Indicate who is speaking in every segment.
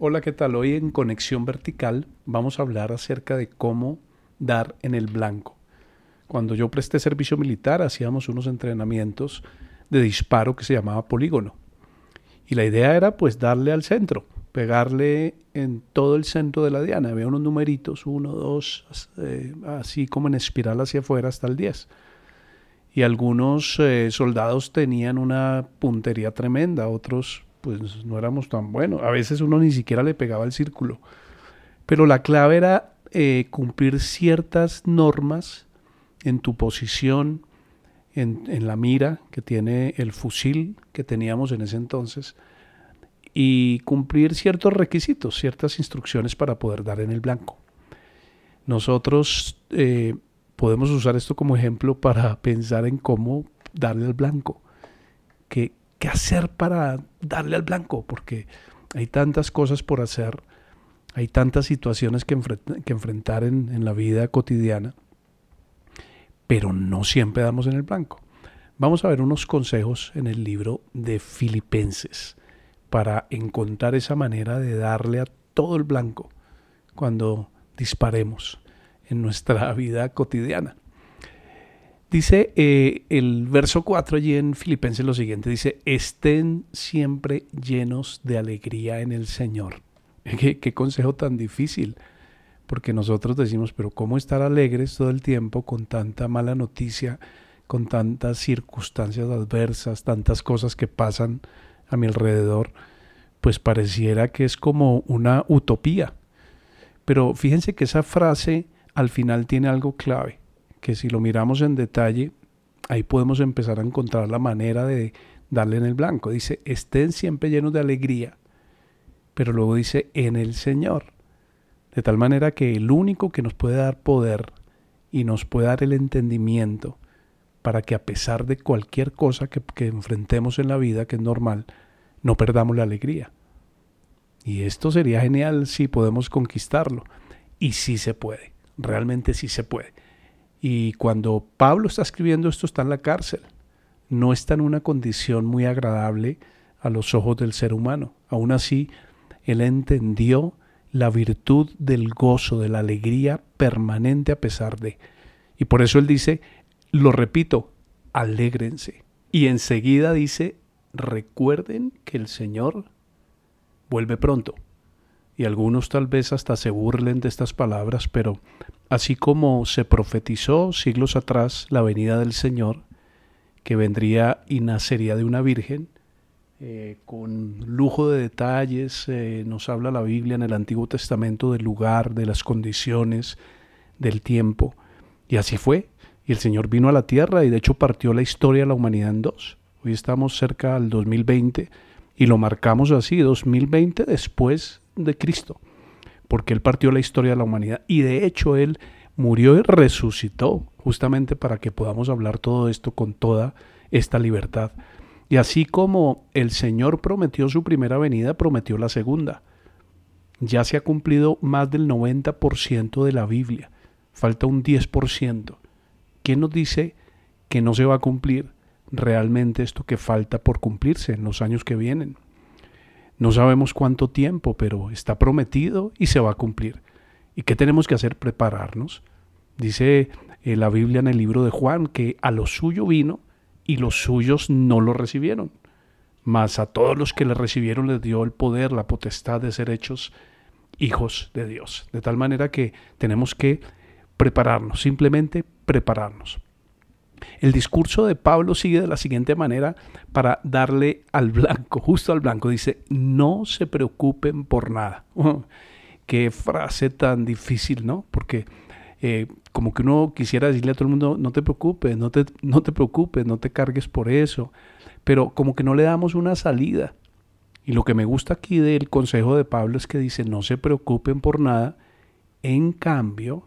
Speaker 1: Hola, ¿qué tal? Hoy en Conexión Vertical vamos a hablar acerca de cómo dar en el blanco. Cuando yo presté servicio militar hacíamos unos entrenamientos de disparo que se llamaba polígono. Y la idea era pues darle al centro, pegarle en todo el centro de la diana. Había unos numeritos, uno, dos, eh, así como en espiral hacia afuera hasta el 10. Y algunos eh, soldados tenían una puntería tremenda, otros pues no éramos tan buenos. A veces uno ni siquiera le pegaba el círculo. Pero la clave era eh, cumplir ciertas normas en tu posición, en, en, la mira que tiene el fusil que teníamos en ese entonces, y cumplir ciertos requisitos, ciertas instrucciones para poder dar en el blanco. Nosotros eh, podemos usar esto como ejemplo para pensar en cómo darle al blanco. Qué hacer para darle al blanco, porque hay tantas cosas por hacer, hay tantas situaciones que, enfrentar en, la vida cotidiana, pero no siempre damos en el blanco. Vamos a ver unos consejos en el libro de Filipenses para encontrar esa manera de darle a todo el blanco cuando disparemos en nuestra vida cotidiana. Dice eh, el verso 4 allí en Filipenses lo siguiente, dice, estén siempre llenos de alegría en el Señor. ¿Qué, qué consejo tan difícil, porque nosotros decimos, pero ¿cómo estar alegres todo el tiempo con tanta mala noticia, con tantas circunstancias adversas, tantas cosas que pasan a mi alrededor? Pues pareciera que es como una utopía. Pero fíjense que esa frase al final tiene algo clave que si lo miramos en detalle, ahí podemos empezar a encontrar la manera de darle en el blanco. Dice, estén siempre llenos de alegría, pero luego dice, en el Señor. De tal manera que el único que nos puede dar poder y nos puede dar el entendimiento para que a pesar de cualquier cosa que, que enfrentemos en la vida, que es normal, no perdamos la alegría. Y esto sería genial si podemos conquistarlo. Y sí se puede, realmente sí se puede. Y cuando Pablo está escribiendo esto está en la cárcel. No está en una condición muy agradable a los ojos del ser humano. Aún así, él entendió la virtud del gozo, de la alegría permanente a pesar de. Y por eso él dice, lo repito, alégrense. Y enseguida dice, recuerden que el Señor vuelve pronto. Y algunos tal vez hasta se burlen de estas palabras, pero Así como se profetizó siglos atrás la venida del Señor, que vendría y nacería de una virgen, eh, con lujo de detalles, eh, nos habla la Biblia en el Antiguo Testamento del lugar, de las condiciones, del tiempo. Y así fue. Y el Señor vino a la tierra y de hecho partió la historia de la humanidad en dos. Hoy estamos cerca del 2020 y lo marcamos así, 2020 después de Cristo porque Él partió la historia de la humanidad y de hecho Él murió y resucitó justamente para que podamos hablar todo esto con toda esta libertad. Y así como el Señor prometió su primera venida, prometió la segunda. Ya se ha cumplido más del 90% de la Biblia. Falta un 10%. ¿Quién nos dice que no se va a cumplir realmente esto que falta por cumplirse en los años que vienen? No sabemos cuánto tiempo, pero está prometido y se va a cumplir. ¿Y qué tenemos que hacer? Prepararnos. Dice eh, la Biblia en el libro de Juan que a lo suyo vino y los suyos no lo recibieron. Mas a todos los que le recibieron les dio el poder, la potestad de ser hechos hijos de Dios. De tal manera que tenemos que prepararnos, simplemente prepararnos. El discurso de Pablo sigue de la siguiente manera para darle al blanco, justo al blanco. Dice, no se preocupen por nada. qué frase tan difícil, ¿no? Porque eh, como que uno quisiera decirle a todo el mundo, no te preocupes, no te, no te preocupes, no te cargues por eso. Pero como que no le damos una salida. Y lo que me gusta aquí del consejo de Pablo es que dice, no se preocupen por nada, en cambio,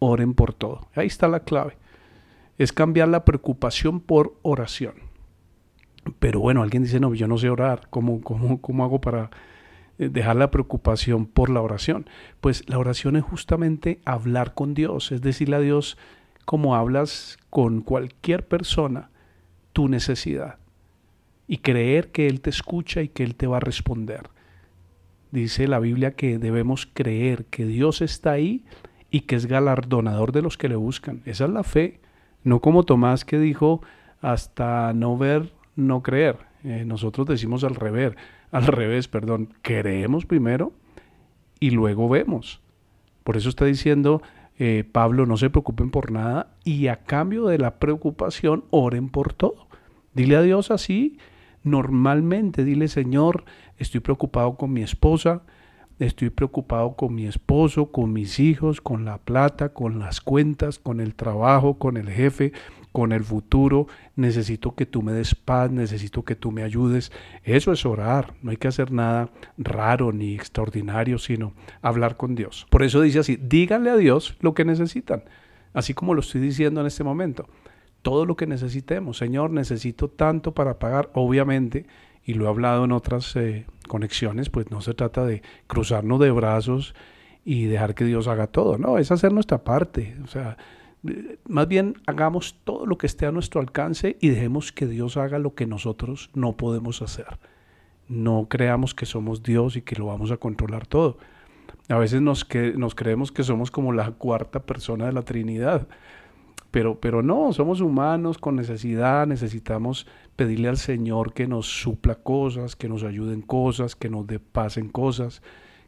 Speaker 1: oren por todo. Ahí está la clave es cambiar la preocupación por oración. Pero bueno, alguien dice, no, yo no sé orar, ¿cómo, cómo, cómo hago para eh, dejar la preocupación por la oración? Pues la oración es justamente hablar con Dios, es decirle a Dios como hablas con cualquier persona tu necesidad y creer que Él te escucha y que Él te va a responder. Dice la Biblia que debemos creer que Dios está ahí y que es galardonador de los que le buscan. Esa es la fe. No como Tomás que dijo hasta no ver, no creer. Eh, nosotros decimos al revés, al revés, perdón, creemos primero y luego vemos. Por eso está diciendo eh, Pablo, no se preocupen por nada y a cambio de la preocupación oren por todo. Dile a Dios así, normalmente, dile Señor, estoy preocupado con mi esposa, estoy preocupado con mi esposo, con mis hijos, con la plata, con las cuentas, con el trabajo, con el jefe, con el futuro. Necesito que tú me des paz, necesito que tú me ayudes. Eso es orar. No hay que hacer nada raro ni extraordinario, sino hablar con Dios. Por eso dice así, díganle a Dios lo que necesitan, así como lo estoy diciendo en este momento. Todo lo que necesitemos. Señor, necesito tanto para pagar. Obviamente, y lo he hablado en otras eh, conexiones, pues no se trata de cruzarnos de brazos y dejar que Dios haga todo, no, es hacer nuestra parte, o sea, más bien hagamos todo lo que esté a nuestro alcance y dejemos que Dios haga lo que nosotros no podemos hacer. No creamos que somos Dios y que lo vamos a controlar todo. A veces nos, que, nos creemos que somos como la cuarta persona de la Trinidad pero, pero no, somos humanos con necesidad, necesitamos pedirle al Señor que nos supla cosas, que nos ayuden cosas, que nos pasen cosas,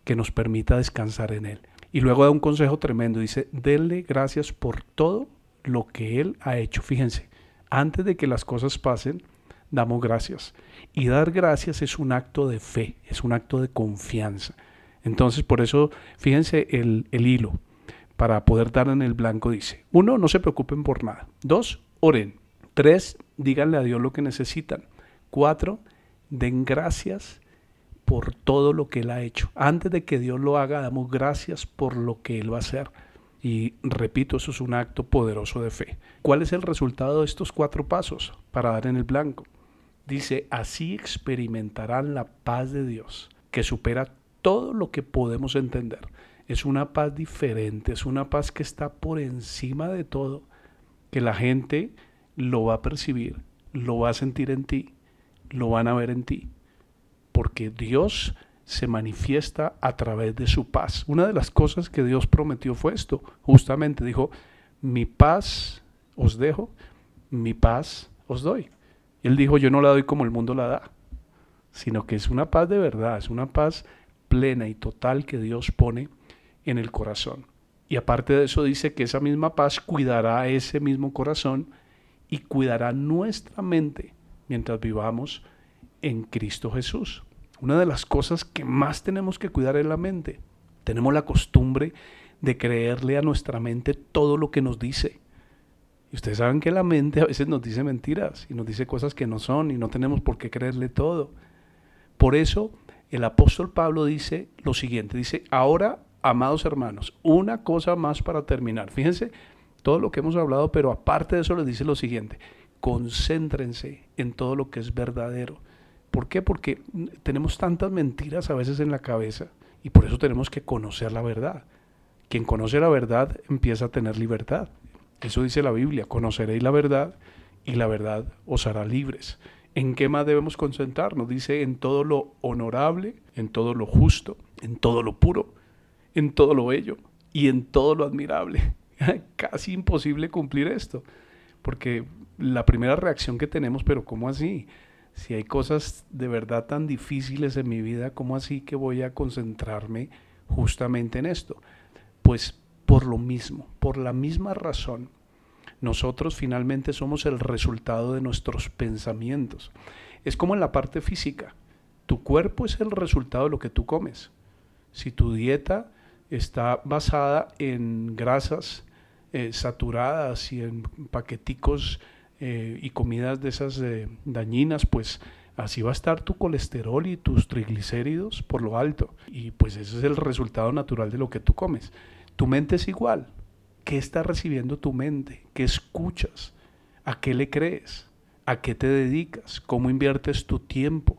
Speaker 1: que nos permita descansar en Él. Y luego da un consejo tremendo, dice, denle gracias por todo lo que Él ha hecho. Fíjense, antes de que las cosas pasen, damos gracias. Y dar gracias es un acto de fe, es un acto de confianza. Entonces, por eso, fíjense el, el hilo para poder dar en el blanco dice, uno, no se preocupen por nada. Dos, oren. Tres, díganle a Dios lo que necesitan. Cuatro, den gracias por todo lo que Él ha hecho. Antes de que Dios lo haga, damos gracias por lo que Él va a hacer. Y repito, eso es un acto poderoso de fe. ¿Cuál es el resultado de estos cuatro pasos para dar en el blanco? Dice, así experimentarán la paz de Dios, que supera todo lo que podemos entender es una paz diferente, es una paz que está por encima de todo, que la gente lo va a percibir, lo va a sentir en ti, lo van a ver en ti, porque Dios se manifiesta a través de su paz. Una de las cosas que Dios prometió fue esto, justamente dijo, mi paz os dejo, mi paz os doy. Él dijo, yo no la doy como el mundo la da, sino que es una paz de verdad, es una paz plena y total que Dios pone en el corazón. Y aparte de eso dice que esa misma paz cuidará ese mismo corazón y cuidará nuestra mente mientras vivamos en Cristo Jesús. Una de las cosas que más tenemos que cuidar es la mente. Tenemos la costumbre de creerle a nuestra mente todo lo que nos dice. Y ustedes saben que la mente a veces nos dice mentiras y nos dice cosas que no son y no tenemos por qué creerle todo. Por eso el apóstol Pablo dice lo siguiente, dice, ahora amados hermanos, una cosa más para terminar. Fíjense todo lo que hemos hablado, pero aparte de eso les dice lo siguiente, concéntrense en todo lo que es verdadero. ¿Por qué? Porque tenemos tantas mentiras a veces en la cabeza y por eso tenemos que conocer la verdad. Quien conoce la verdad empieza a tener libertad. Eso dice la Biblia, conoceréis la verdad y la verdad os hará libres. ¿En qué más debemos concentrarnos? Dice en todo lo honorable, en todo lo justo, en todo lo puro en todo lo bello y en todo lo admirable. Casi imposible cumplir esto, porque la primera reacción que tenemos, pero ¿cómo así? Si hay cosas de verdad tan difíciles en mi vida, ¿cómo así que voy a concentrarme justamente en esto? Pues por lo mismo, por la misma razón, nosotros finalmente somos el resultado de nuestros pensamientos. Es como en la parte física. Tu cuerpo es el resultado de lo que tú comes. Si tu dieta está basada en grasas eh, saturadas y en paqueticos eh, y comidas de esas eh, dañinas, pues así va a estar tu colesterol y tus triglicéridos por lo alto. Y pues ese es el resultado natural de lo que tú comes. Tu mente es igual. ¿Qué está recibiendo tu mente? ¿Qué escuchas? ¿A qué le crees? ¿A qué te dedicas? ¿Cómo inviertes tu tiempo?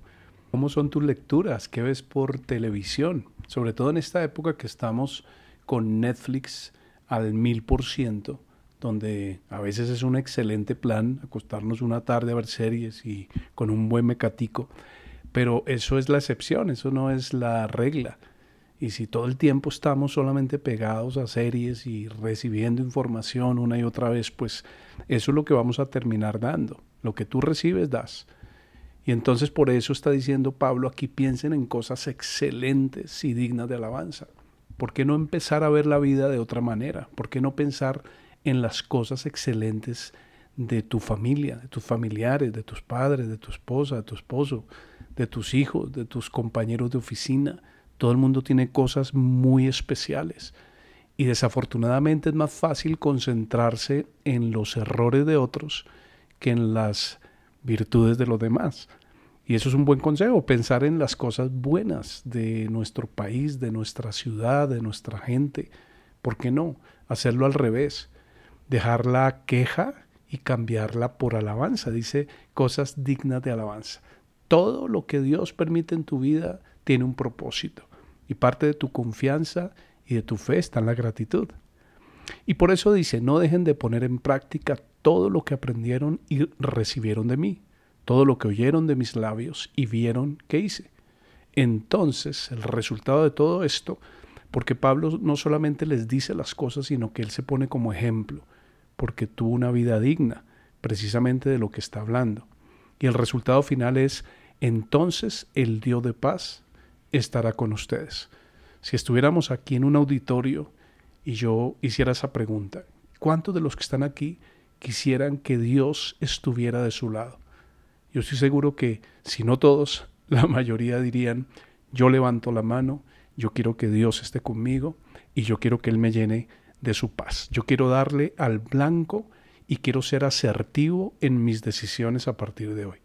Speaker 1: ¿Cómo son tus lecturas? ¿Qué ves por televisión? Sobre todo en esta época que estamos con Netflix al mil por ciento, donde a veces es un excelente plan acostarnos una tarde a ver series y con un buen mecatico. Pero eso es la excepción, eso no es la regla. Y si todo el tiempo estamos solamente pegados a series y recibiendo información una y otra vez, pues eso es lo que vamos a terminar dando. Lo que tú recibes, das. Y entonces por eso está diciendo Pablo, aquí piensen en cosas excelentes y dignas de alabanza. ¿Por qué no empezar a ver la vida de otra manera? ¿Por qué no pensar en las cosas excelentes de tu familia, de tus familiares, de tus padres, de tu esposa, de tu esposo, de tus hijos, de tus compañeros de oficina? Todo el mundo tiene cosas muy especiales. Y desafortunadamente es más fácil concentrarse en los errores de otros que en las virtudes de los demás. Y eso es un buen consejo, pensar en las cosas buenas de nuestro país, de nuestra ciudad, de nuestra gente. ¿Por qué no? Hacerlo al revés. Dejar la queja y cambiarla por alabanza. Dice cosas dignas de alabanza. Todo lo que Dios permite en tu vida tiene un propósito. Y parte de tu confianza y de tu fe está en la gratitud. Y por eso dice, no dejen de poner en práctica todo lo que aprendieron y recibieron de mí, todo lo que oyeron de mis labios y vieron que hice. Entonces, el resultado de todo esto, porque Pablo no solamente les dice las cosas, sino que él se pone como ejemplo, porque tuvo una vida digna, precisamente de lo que está hablando. Y el resultado final es, entonces el Dios de paz estará con ustedes. Si estuviéramos aquí en un auditorio y yo hiciera esa pregunta, ¿cuántos de los que están aquí quisieran que Dios estuviera de su lado. Yo estoy seguro que, si no todos, la mayoría dirían, yo levanto la mano, yo quiero que Dios esté conmigo y yo quiero que Él me llene de su paz. Yo quiero darle al blanco y quiero ser asertivo en mis decisiones a partir de hoy.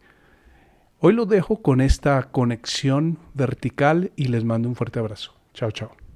Speaker 1: Hoy lo dejo con esta conexión vertical y les mando un fuerte abrazo. Chao, chao.